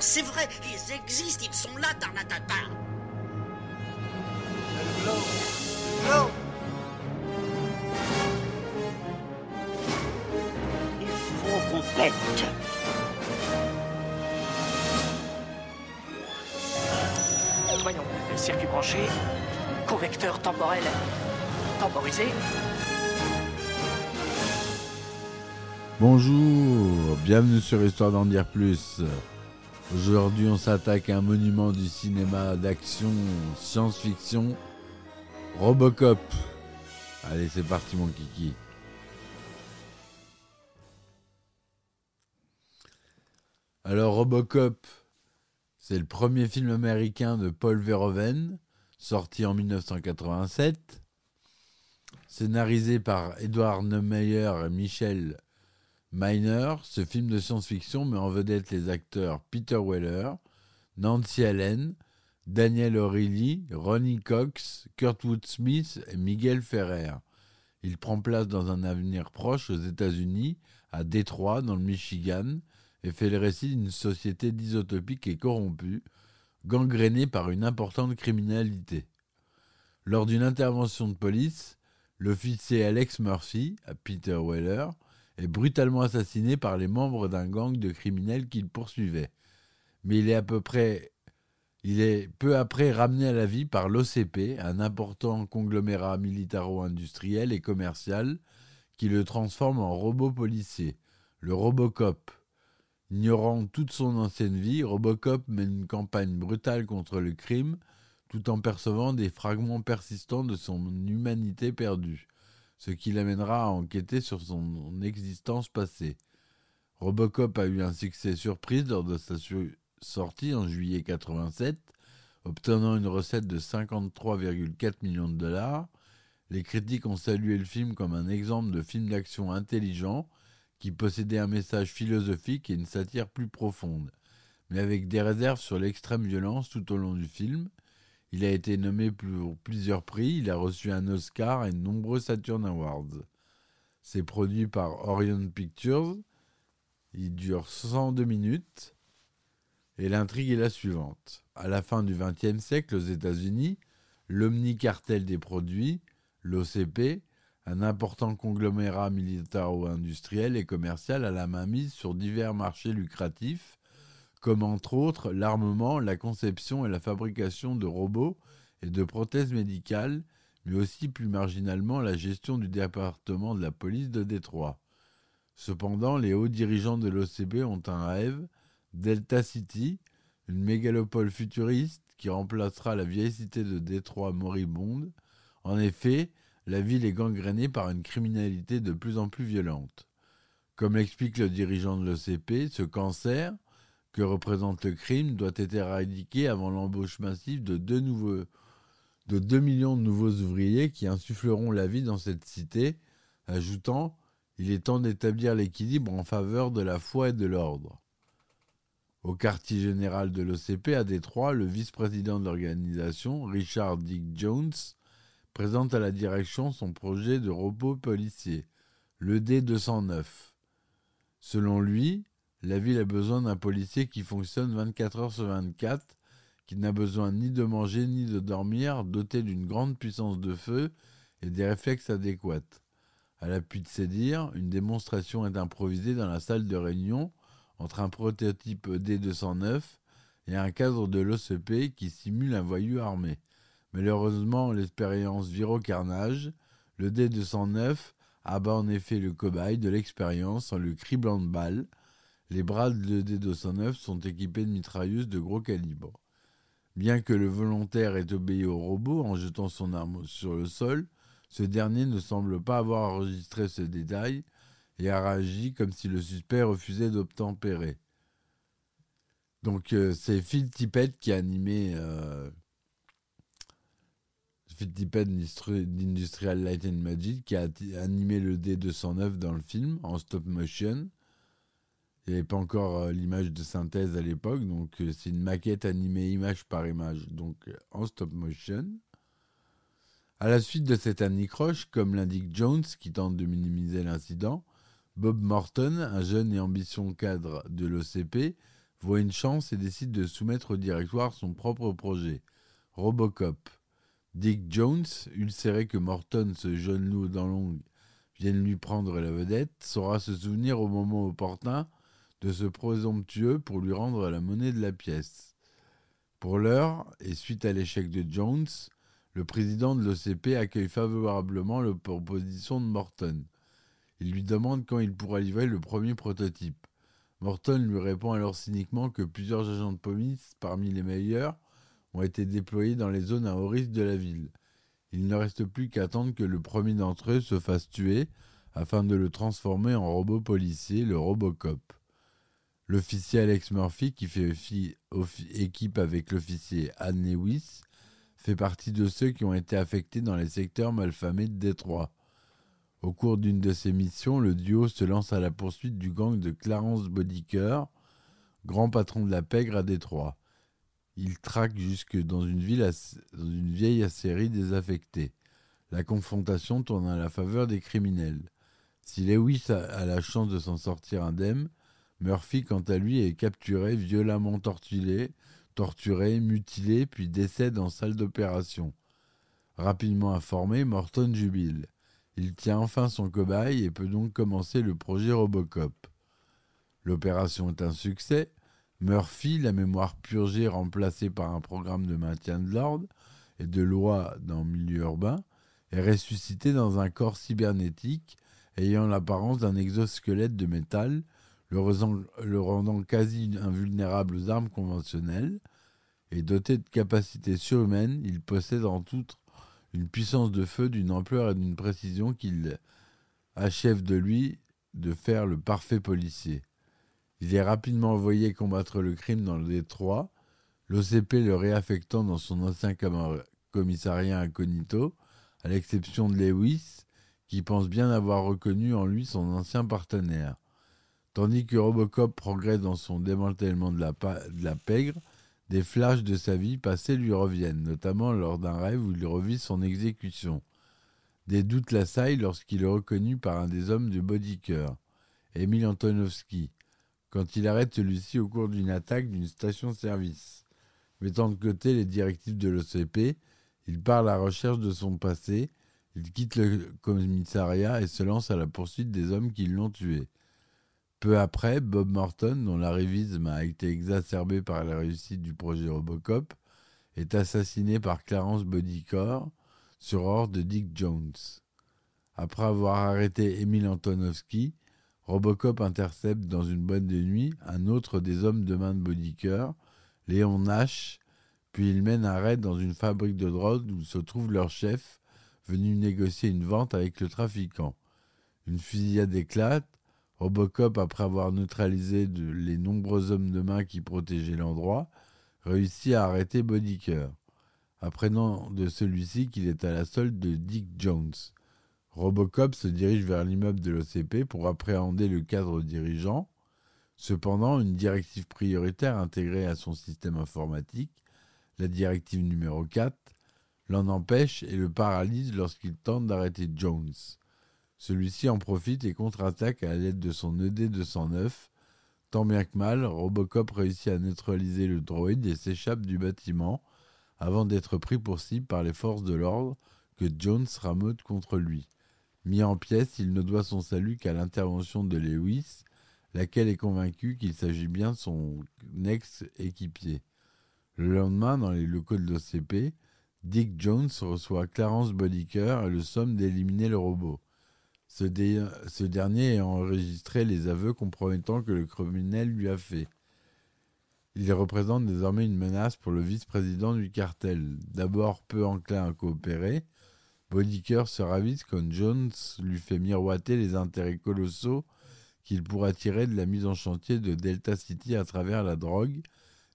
c'est vrai, ils existent, ils sont là, Tarnatata. Il faut qu'on pète Voyons, circuit branché, convecteur temporel temporisé. Bonjour, bienvenue sur Histoire d'en dire plus. Aujourd'hui, on s'attaque à un monument du cinéma d'action, science-fiction, Robocop. Allez, c'est parti, mon kiki. Alors, Robocop, c'est le premier film américain de Paul Verhoeven, sorti en 1987, scénarisé par Edward Neumeyer et Michel Miner. Ce film de science-fiction met en vedette les acteurs Peter Weller, Nancy Allen, Daniel O'Reilly, Ronnie Cox, Kurtwood Smith et Miguel Ferrer. Il prend place dans un avenir proche aux États-Unis, à Détroit, dans le Michigan, et fait le récit d'une société dysotopique et corrompue, gangrénée par une importante criminalité. Lors d'une intervention de police, l'officier Alex Murphy, à Peter Weller, est brutalement assassiné par les membres d'un gang de criminels qu'il poursuivait. Mais il est à peu près il est peu après ramené à la vie par l'OCP, un important conglomérat militaro-industriel et commercial qui le transforme en robot policier, le Robocop. Ignorant toute son ancienne vie, Robocop mène une campagne brutale contre le crime tout en percevant des fragments persistants de son humanité perdue, ce qui l'amènera à enquêter sur son existence passée. Robocop a eu un succès surprise lors de sa sortie en juillet 87, obtenant une recette de 53,4 millions de dollars. Les critiques ont salué le film comme un exemple de film d'action intelligent qui possédait un message philosophique et une satire plus profonde, mais avec des réserves sur l'extrême violence tout au long du film. Il a été nommé pour plusieurs prix, il a reçu un Oscar et de nombreux Saturn Awards. C'est produit par Orion Pictures. Il dure 102 minutes. Et l'intrigue est la suivante. À la fin du XXe siècle, aux États-Unis, l'omnicartel des produits, l'OCP, un important conglomérat militaro-industriel et commercial a la main mise sur divers marchés lucratifs, comme entre autres l'armement, la conception et la fabrication de robots et de prothèses médicales, mais aussi plus marginalement la gestion du département de la police de Détroit. Cependant, les hauts dirigeants de l'OCP ont un rêve, Delta City, une mégalopole futuriste qui remplacera la vieille cité de Détroit moribonde. En effet, la ville est gangrénée par une criminalité de plus en plus violente. Comme l'explique le dirigeant de l'OCP, ce cancer que représente le crime doit être éradiqué avant l'embauche massive de deux, de 2 millions de nouveaux ouvriers qui insuffleront la vie dans cette cité, ajoutant Il est temps d'établir l'équilibre en faveur de la foi et de l'ordre. Au quartier général de l'OCP à Détroit, le vice-président de l'organisation, Richard Dick Jones, présente à la direction son projet de robot policier, le D209. Selon lui, la ville a besoin d'un policier qui fonctionne 24 heures sur 24, qui n'a besoin ni de manger ni de dormir, doté d'une grande puissance de feu et des réflexes adéquats. À l'appui de ces dires, une démonstration est improvisée dans la salle de réunion entre un prototype D209 et un cadre de l'OCP qui simule un voyou armé. Malheureusement, l'expérience vire au carnage. Le D209 abat en effet le cobaye de l'expérience en le criblant de balles. Les bras de D209 sont équipés de mitrailleuses de gros calibre. Bien que le volontaire ait obéi au robot en jetant son arme sur le sol, ce dernier ne semble pas avoir enregistré ce détail et a réagi comme si le suspect refusait d'obtempérer. Donc euh, c'est Phil Tippett qui a animé euh, Phil Tippett d'Industrial Light and Magic qui a animé le D209 dans le film en stop motion. Il n'y avait pas encore euh, l'image de synthèse à l'époque, donc c'est une maquette animée image par image, donc en stop motion. À la suite de cette anicroche, comme l'indique Jones, qui tente de minimiser l'incident, Bob Morton, un jeune et ambitieux cadre de l'OCP, voit une chance et décide de soumettre au directoire son propre projet, Robocop. Dick Jones, ulcéré que Morton, ce jeune loup dans l'ongle, vienne lui prendre la vedette, saura se souvenir au moment opportun de ce présomptueux pour lui rendre la monnaie de la pièce. Pour l'heure, et suite à l'échec de Jones, le président de l'OCP accueille favorablement la proposition de Morton. Il lui demande quand il pourra livrer le premier prototype. Morton lui répond alors cyniquement que plusieurs agents de police, parmi les meilleurs, ont été déployés dans les zones à haut risque de la ville. Il ne reste plus qu'à attendre que le premier d'entre eux se fasse tuer afin de le transformer en robot policier, le Robocop. L'officier Alex Murphy, qui fait équipe avec l'officier Anne Lewis, fait partie de ceux qui ont été affectés dans les secteurs malfamés de Détroit. Au cours d'une de ses missions, le duo se lance à la poursuite du gang de Clarence Bodiker, grand patron de la pègre à Détroit. Il traque jusque dans une, ville dans une vieille acérie désaffectée. La confrontation tourne à la faveur des criminels. Si Lewis a la chance de s'en sortir indemne, Murphy, quant à lui, est capturé, violemment torturé, torturé, mutilé, puis décède en salle d'opération. Rapidement informé, Morton jubile. Il tient enfin son cobaye et peut donc commencer le projet Robocop. L'opération est un succès. Murphy, la mémoire purgée remplacée par un programme de maintien de l'ordre et de loi dans le milieu urbain, est ressuscité dans un corps cybernétique ayant l'apparence d'un exosquelette de métal, le, rendant quasi invulnérable aux armes conventionnelles. Et doté de capacités surhumaines, il possède en toute une puissance de feu d'une ampleur et d'une précision qu'il achève de lui de faire le parfait policier. Il est rapidement envoyé combattre le crime dans le Détroit, l'OCP le réaffectant dans son ancien commissariat incognito, à l'exception de Lewis, qui pense bien avoir reconnu en lui son ancien partenaire. Tandis que Robocop progresse dans son démantèlement de la, pègre, des flashs de sa vie passée lui reviennent, notamment lors d'un rêve où il revit son exécution. Des doutes l'assaillent lorsqu'il est reconnu par un des hommes du Bodycœur, Emile Antonovski, quand il arrête celui-ci au cours d'une attaque d'une station-service. Mettant de côté les directives de l'OCP, il part à la recherche de son passé, il quitte le commissariat et se lance à la poursuite des hommes qui l'ont tué. Peu après, Bob Morton, dont l'arrivisme a été exacerbé par la réussite du projet Robocop, est assassiné par Clarence Bodycore sur ordre de Dick Jones. Après avoir arrêté Emile Antonovski, Robocop intercepte dans une boîte de nuit un autre des hommes de main de Bodycore, Léon Nash, puis il mène un raid dans une fabrique de drogue où se trouve leur chef, venu négocier une vente avec le trafiquant. Une fusillade éclate Robocop, après avoir neutralisé les nombreux hommes de main qui protégeaient l'endroit, réussit à arrêter Bodyker, apprenant de celui-ci qu'il est à la solde de Dick Jones. Robocop se dirige vers l'immeuble de l'OCP pour appréhender le cadre dirigeant. Cependant, une directive prioritaire intégrée à son système informatique, la directive numéro 4, l'en empêche et le paralyse lorsqu'il tente d'arrêter Jones. Celui-ci en profite et contre-attaque à l'aide de son ED-209. Tant bien que mal, Robocop réussit à neutraliser le droïde et s'échappe du bâtiment avant d'être pris pour cible par les forces de l'ordre que Jones rameute contre lui. Mis en pièces, il ne doit son salut qu'à l'intervention de Lewis, laquelle est convaincue qu'il s'agit bien de son ex-équipier. Le lendemain, dans les locaux de l'OCP, Dick Jones reçoit Clarence Bodiker et le somme d'éliminer le robot. Ce, dernier a enregistré les aveux compromettants que le criminel lui a fait. Il représente désormais une menace pour le vice-président du cartel. D'abord peu enclin à coopérer, Bodiker se ravise quand Jones lui fait miroiter les intérêts colossaux qu'il pourra tirer de la mise en chantier de Delta City à travers la drogue,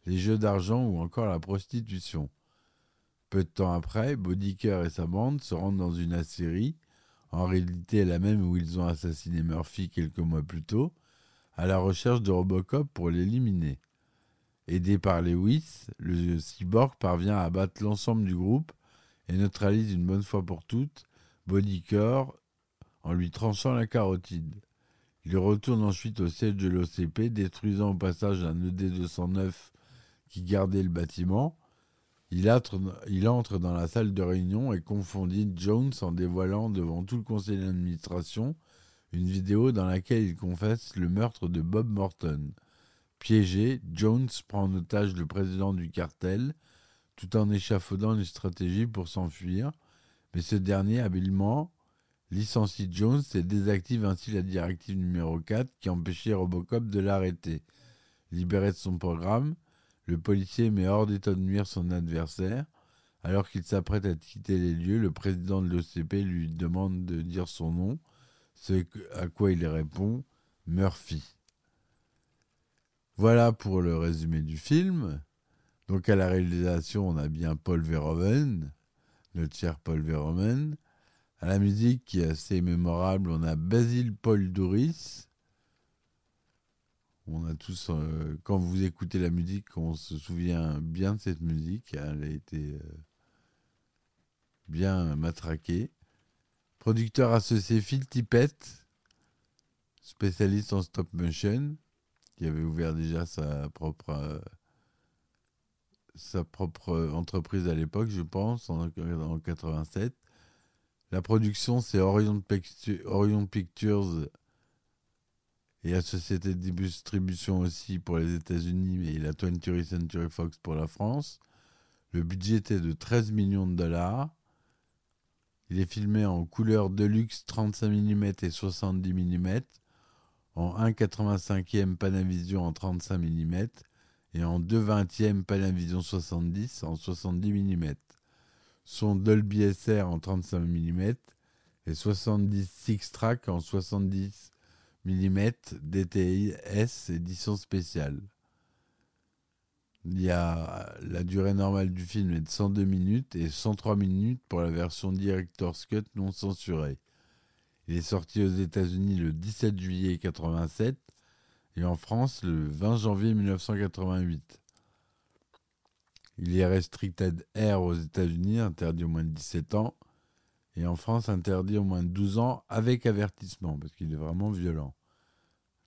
les jeux d'argent ou encore la prostitution. Peu de temps après, Bodiker et sa bande se rendent dans une acérie en réalité la même où ils ont assassiné Murphy quelques mois plus tôt, à la recherche de Robocop pour l'éliminer. Aidé par Lewis, le cyborg parvient à abattre l'ensemble du groupe et neutralise une bonne fois pour toutes Bodycore en lui tranchant la carotide. Il retourne ensuite au siège de l'OCP, détruisant au passage un ED-209 qui gardait le bâtiment. Il entre, dans la salle de réunion et confondit Jones en dévoilant devant tout le conseil d'administration une vidéo dans laquelle il confesse le meurtre de Bob Morton. Piégé, Jones prend en otage le président du cartel, tout en échafaudant une stratégie pour s'enfuir, mais ce dernier, habilement, licencie Jones et désactive ainsi la directive numéro 4 qui empêchait Robocop de l'arrêter. Libéré de son programme, le policier met hors d'état de nuire son adversaire. Alors qu'il s'apprête à quitter les lieux, le président de l'OCP lui demande de dire son nom, ce à quoi il répond Murphy. Voilà pour le résumé du film. Donc à la réalisation, on a bien Paul Verhoeven, le cher Paul Verhoeven. À la musique, qui est assez mémorable, on a Basile Paul Douris. On a tous, euh, quand vous écoutez la musique, on se souvient bien de cette musique. Elle a été euh, bien matraquée. Producteur associé Phil Tippett, spécialiste en stop motion, qui avait ouvert déjà sa propre, euh, sa propre entreprise à l'époque, je pense, en, en 87. La production, c'est Orion, Orion Pictures et la société de distribution aussi pour les États-Unis et la 20th Century Fox pour la France. Le budget était de 13 millions de dollars. Il est filmé en couleur deluxe 35 mm et 70 mm, en 1,85e Panavision en 35 mm et en 2,20e Panavision 70 en 70 mm. Son Dolby SR en 35 mm et 70 six track en 70 mm DTS édition spéciale. La durée normale du film est de 102 minutes et 103 minutes pour la version Director's Cut non censurée. Il est sorti aux États-Unis le 17 juillet 1987 et en France le 20 janvier 1988. Il est restricted air aux États-Unis, interdit au moins de 17 ans, et en France interdit au moins de 12 ans avec avertissement, parce qu'il est vraiment violent.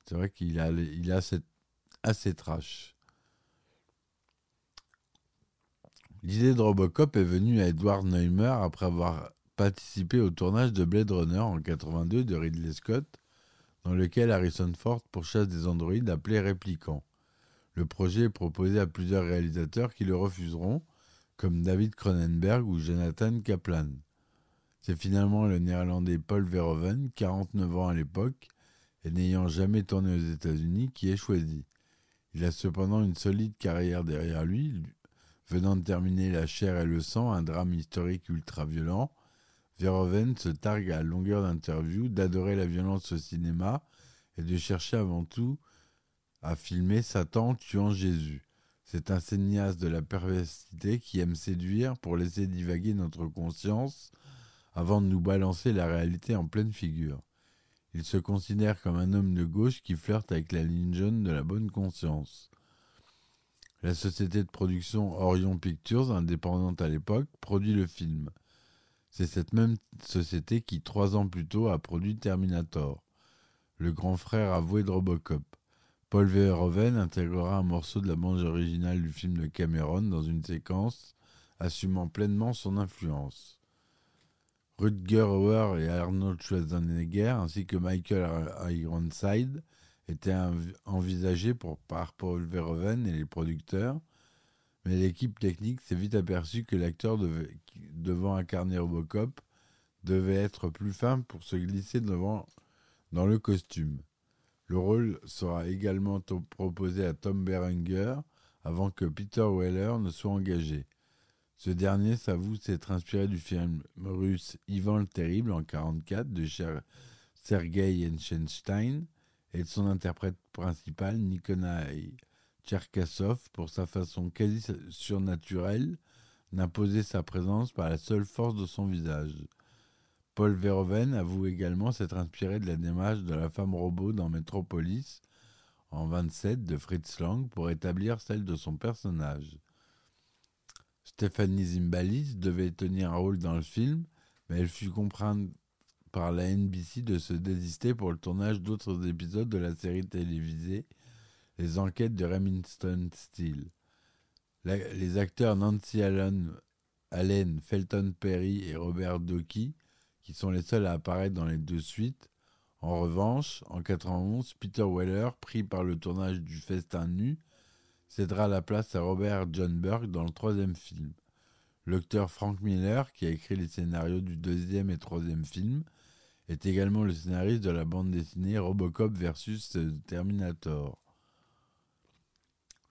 C'est vrai qu'il a, a cette, assez trash. L'idée de Robocop est venue à Edward Neumer après avoir participé au tournage de Blade Runner en 82 de Ridley Scott, dans lequel Harrison Ford pourchasse des androïdes appelés réplicants. Le projet est proposé à plusieurs réalisateurs qui le refuseront, comme David Cronenberg ou Jonathan Kaplan. C'est finalement le néerlandais Paul Verhoeven, 49 ans à l'époque, et n'ayant jamais tourné aux États-Unis, qui est choisi. Il a cependant une solide carrière derrière lui, venant de terminer La chair et le sang, un drame historique ultra-violent. Verhoeven se targue à longueur d'interview d'adorer la violence au cinéma et de chercher avant tout a filmé Satan tuant Jésus. C'est un cinéaste de la perversité qui aime séduire pour laisser divaguer notre conscience avant de nous balancer la réalité en pleine figure. Il se considère comme un homme de gauche qui flirte avec la ligne jaune de la bonne conscience. La société de production Orion Pictures, indépendante à l'époque, produit le film. C'est cette même société qui, trois ans plus tôt, a produit Terminator, le grand frère avoué de Robocop. Paul Verhoeven intégrera un morceau de la bande originale du film de Cameron dans une séquence, assumant pleinement son influence. Rutger Hauer et Arnold Schwarzenegger, ainsi que Michael Ironside, étaient envisagés par Paul Verhoeven et les producteurs, mais l'équipe technique s'est vite aperçue que l'acteur devant incarner Robocop devait être plus fin pour se glisser devant dans le costume. Le rôle sera également proposé à Tom Berenger avant que Peter Weller ne soit engagé. Ce dernier s'avoue s'être inspiré du film russe Ivan le Terrible en 1944 de Sergei Eisenstein et de son interprète principal Nikolai Tcherkassov pour sa façon quasi surnaturelle d'imposer sa présence par la seule force de son visage. Paul Verhoeven avoue également s'être inspiré de la démarche de la femme robot dans Metropolis en 27 de Fritz Lang pour établir celle de son personnage. Stephanie Zimbalist devait tenir un rôle dans le film, mais elle fut contrainte par la NBC de se désister pour le tournage d'autres épisodes de la série télévisée Les Enquêtes de Remington Steele. Les acteurs Nancy Allen, Allen, Felton Perry et Robert Docky, qui sont les seuls à apparaître dans les deux suites. En revanche, en 91, Peter Weller, pris par le tournage du Festin nu, cédera la place à Robert John Burke dans le troisième film. L'acteur Frank Miller, qui a écrit les scénarios du deuxième et troisième film, est également le scénariste de la bande dessinée Robocop versus Terminator.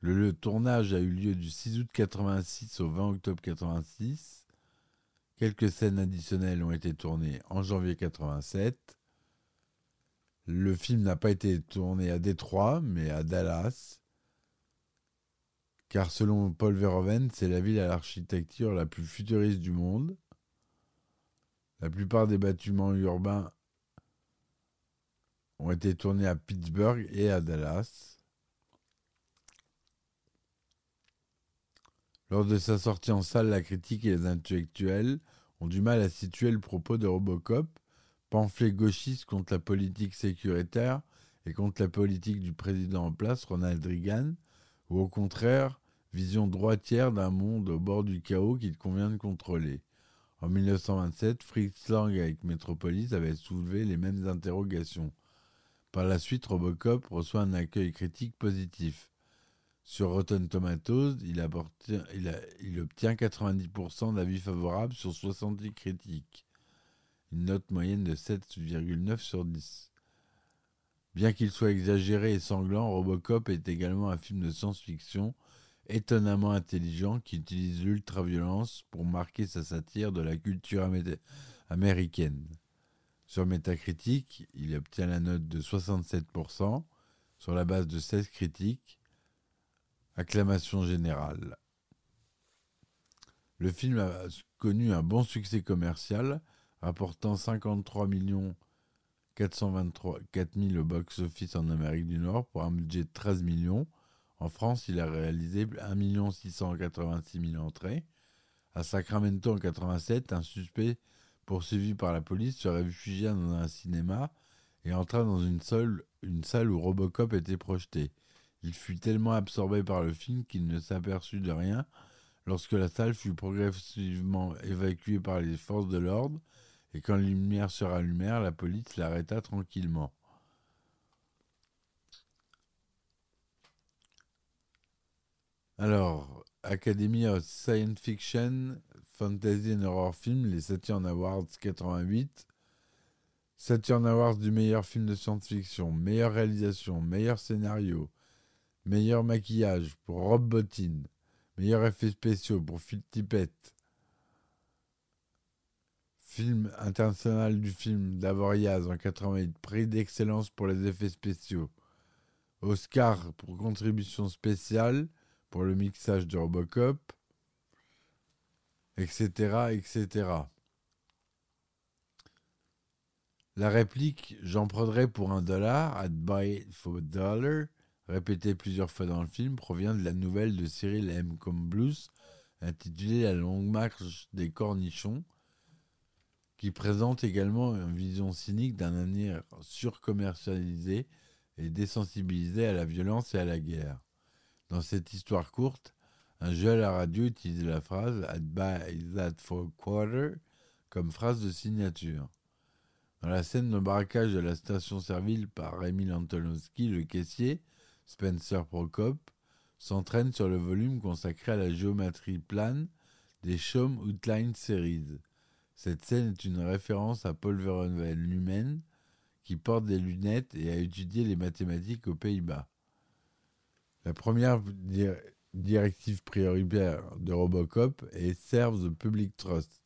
Le, tournage a eu lieu du 6 août 86 au 20 octobre 86. Quelques scènes additionnelles ont été tournées en janvier 87. Le film n'a pas été tourné à Détroit, mais à Dallas. Car selon Paul Verhoeven, c'est la ville à l'architecture la plus futuriste du monde. La plupart des bâtiments urbains ont été tournés à Pittsburgh et à Dallas. Lors de sa sortie en salle, la critique et les intellectuels ont du mal à situer le propos de Robocop, pamphlet gauchiste contre la politique sécuritaire et contre la politique du président en place, Ronald Reagan, ou au contraire, vision droitière d'un monde au bord du chaos qu'il convient de contrôler. En 1927, Fritz Lang avec Metropolis avait soulevé les mêmes interrogations. Par la suite, Robocop reçoit un accueil critique positif. Sur Rotten Tomatoes, il, obtient 90% d'avis favorables sur 70 critiques. Une note moyenne de 7,9 sur 10. Bien qu'il soit exagéré et sanglant, Robocop est également un film de science-fiction étonnamment intelligent qui utilise l'ultraviolence pour marquer sa satire de la culture amé- américaine. Sur Metacritic, il obtient la note de 67% sur la base de 16 critiques. Acclamation générale. Le film a connu un bon succès commercial, rapportant 53 423 000 au box-office en Amérique du Nord pour un budget de 13 millions. En France, il a réalisé 1 686 000 entrées. À Sacramento en 87, un suspect poursuivi par la police se réfugia dans un cinéma et entra dans une salle, une salle où Robocop était projeté. Il fut tellement absorbé par le film qu'il ne s'aperçut de rien lorsque la salle fut progressivement évacuée par les forces de l'ordre et quand les lumières se rallumèrent, la police l'arrêta tranquillement. Alors, Academy of Science Fiction, Fantasy and Horror Film, les Saturn Awards 88. Saturn Awards du meilleur film de science-fiction, meilleure réalisation, meilleur scénario, meilleur maquillage pour Rob Bottin, meilleur effets spéciaux pour Phil Tippett. Film international du film d'Avoriaz en 88, prix d'excellence pour les effets spéciaux. Oscar pour contribution spéciale pour le mixage de Robocop, etc., etc. La réplique « J'en prendrai pour un dollar »« I'd buy it for a dollar » répétée plusieurs fois dans le film provient de la nouvelle de Cyril M. Blues intitulée La longue marche des cornichons qui présente également une vision cynique d'un avenir surcommercialisé et désensibilisé à la violence et à la guerre. Dans cette histoire courte, un jeu à la radio utilise la phrase I'd buy that for quarter comme phrase de signature. Dans la scène de braquage de la station-service par Emil Antonowski, le caissier, Spencer Prokop, s'entraîne sur le volume consacré à la géométrie plane des Chaume Outline Series. Cette scène est une référence à Paul Verhoeven lui-même, qui porte des lunettes et a étudié les mathématiques aux Pays-Bas. La première di- directive prioritaire de Robocop est Serve the Public Trust,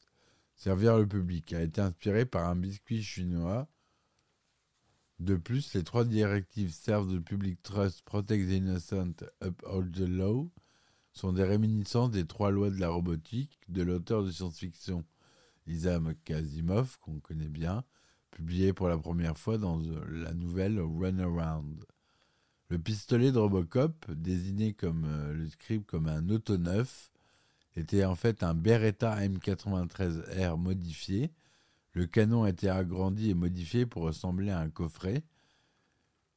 servir le public, a été inspirée par un biscuit chinois. De plus, les trois directives Serve the Public Trust, Protect the Innocent, Uphold the Law sont des réminiscences des trois lois de la robotique de l'auteur de science-fiction Isaac Asimov, qu'on connaît bien, publié pour la première fois dans euh, la nouvelle Runaround. Le pistolet de Robocop, désigné comme euh, le script comme un auto-neuf, était en fait un Beretta M93R modifié. Le canon a été agrandi et modifié pour ressembler à un coffret.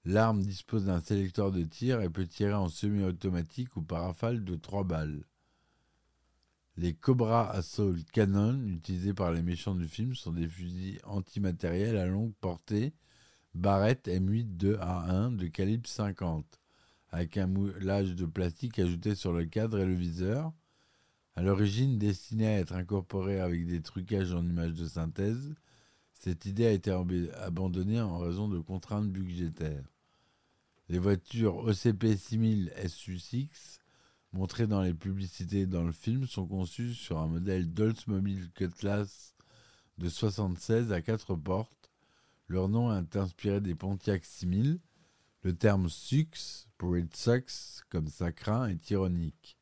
L'arme dispose d'un sélecteur de tir et peut tirer en semi-automatique ou par rafale de 3 balles. Les Cobra Assault Cannon utilisés par les méchants du film sont des fusils antimatériels à longue portée Barrett M8 2A1 de calibre 50 avec un moulage de plastique ajouté sur le cadre et le viseur. À l'origine destinée à être incorporée avec des trucages en images de synthèse, cette idée a été abandonnée en raison de contraintes budgétaires. Les voitures OCP 6000 SU6 montrées dans les publicités dans le film sont conçues sur un modèle d'Oldsmobile Cutlass de 76 à 4 portes. Leur nom est inspiré des Pontiac 6000. Le terme SUX pour It Sucks, comme ça craint, est ironique.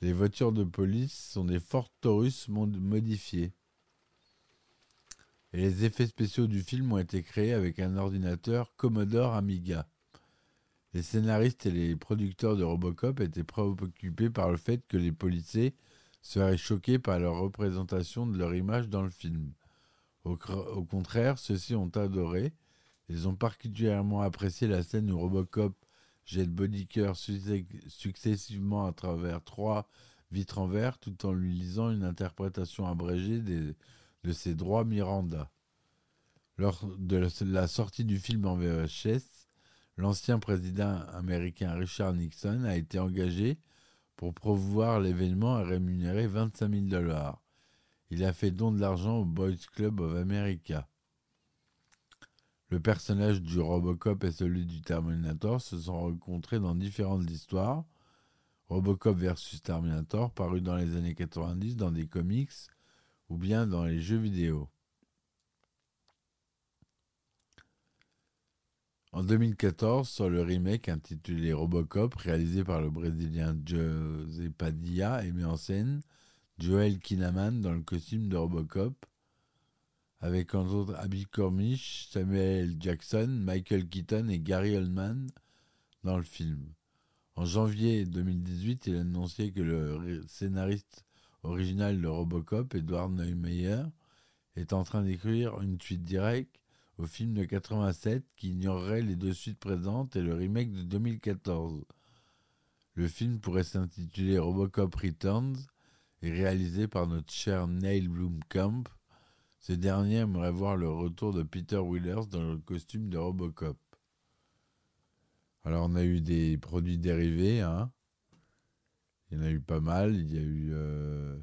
Les voitures de police sont des Ford Taurus modifiées. Et les effets spéciaux du film ont été créés avec un ordinateur Commodore Amiga. Les scénaristes et les producteurs de Robocop étaient préoccupés par le fait que les policiers seraient choqués par leur représentation de leur image dans le film. Au, contraire, ceux-ci ont adoré. Ils ont particulièrement apprécié la scène où Robocop jette Bodyker successivement à travers trois vitres en verre tout en lui lisant une interprétation abrégée de ses droits Miranda. Lors de la sortie du film en VHS, l'ancien président américain Richard Nixon a été engagé pour promouvoir l'événement et rémunérer 25 000 dollars. Il a fait don de l'argent au Boys Club of America. Le personnage du Robocop et celui du Terminator se sont rencontrés dans différentes histoires. Robocop versus Terminator, paru dans les années 90 dans des comics ou bien dans les jeux vidéo. En 2014, sur le remake intitulé Robocop, réalisé par le Brésilien José Padilla et mis en scène Joel Kinnaman dans le costume de Robocop, avec entre autres Abby Cornish, Samuel Jackson, Michael Keaton et Gary Oldman dans le film. En janvier 2018, il a annoncé que le scénariste original de Robocop, Edward Neumeyer, est en train d'écrire une suite directe au film de 87 qui ignorerait les deux suites présentes et le remake de 2014. Le film pourrait s'intituler Robocop Returns et réalisé par notre cher Neil Blomkamp, ce dernier aimerait voir le retour de Peter Wheelers dans le costume de Robocop. Alors on a eu des produits dérivés, hein. Il y en a eu pas mal. Il y a eu euh,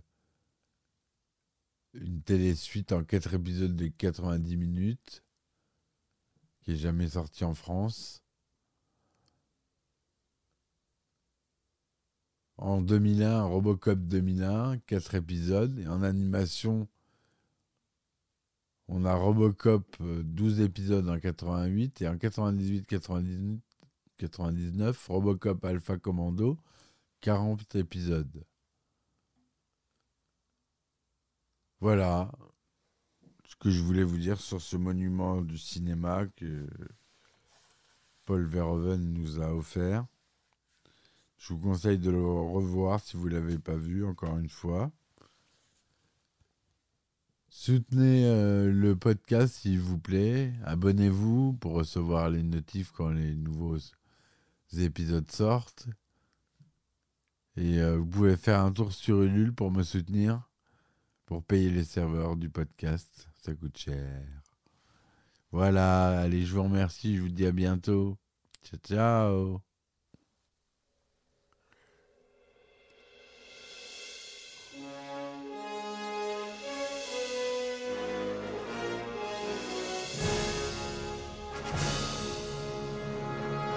une télé-suite en quatre épisodes de 90 minutes qui est jamais sortie en France. En 2001, Robocop 2001, quatre épisodes. Et en animation, on a Robocop, 12 euh, épisodes en 88 et en 98-99, Robocop Alpha Commando, 40 épisodes. Voilà ce que je voulais vous dire sur ce monument du cinéma que Paul Verhoeven nous a offert. Je vous conseille de le revoir si vous ne l'avez pas vu, encore une fois. Soutenez euh, le podcast s'il vous plaît. Abonnez-vous pour recevoir les notifs quand les nouveaux épisodes sortent. Et euh, vous pouvez faire un tour sur Ulule pour me soutenir, pour payer les serveurs du podcast. Ça coûte cher. Voilà, allez, je vous remercie, je vous dis à bientôt. Ciao, ciao.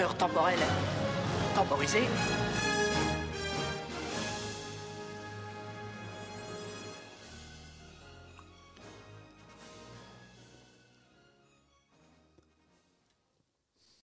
Correcteur temporel temporisé.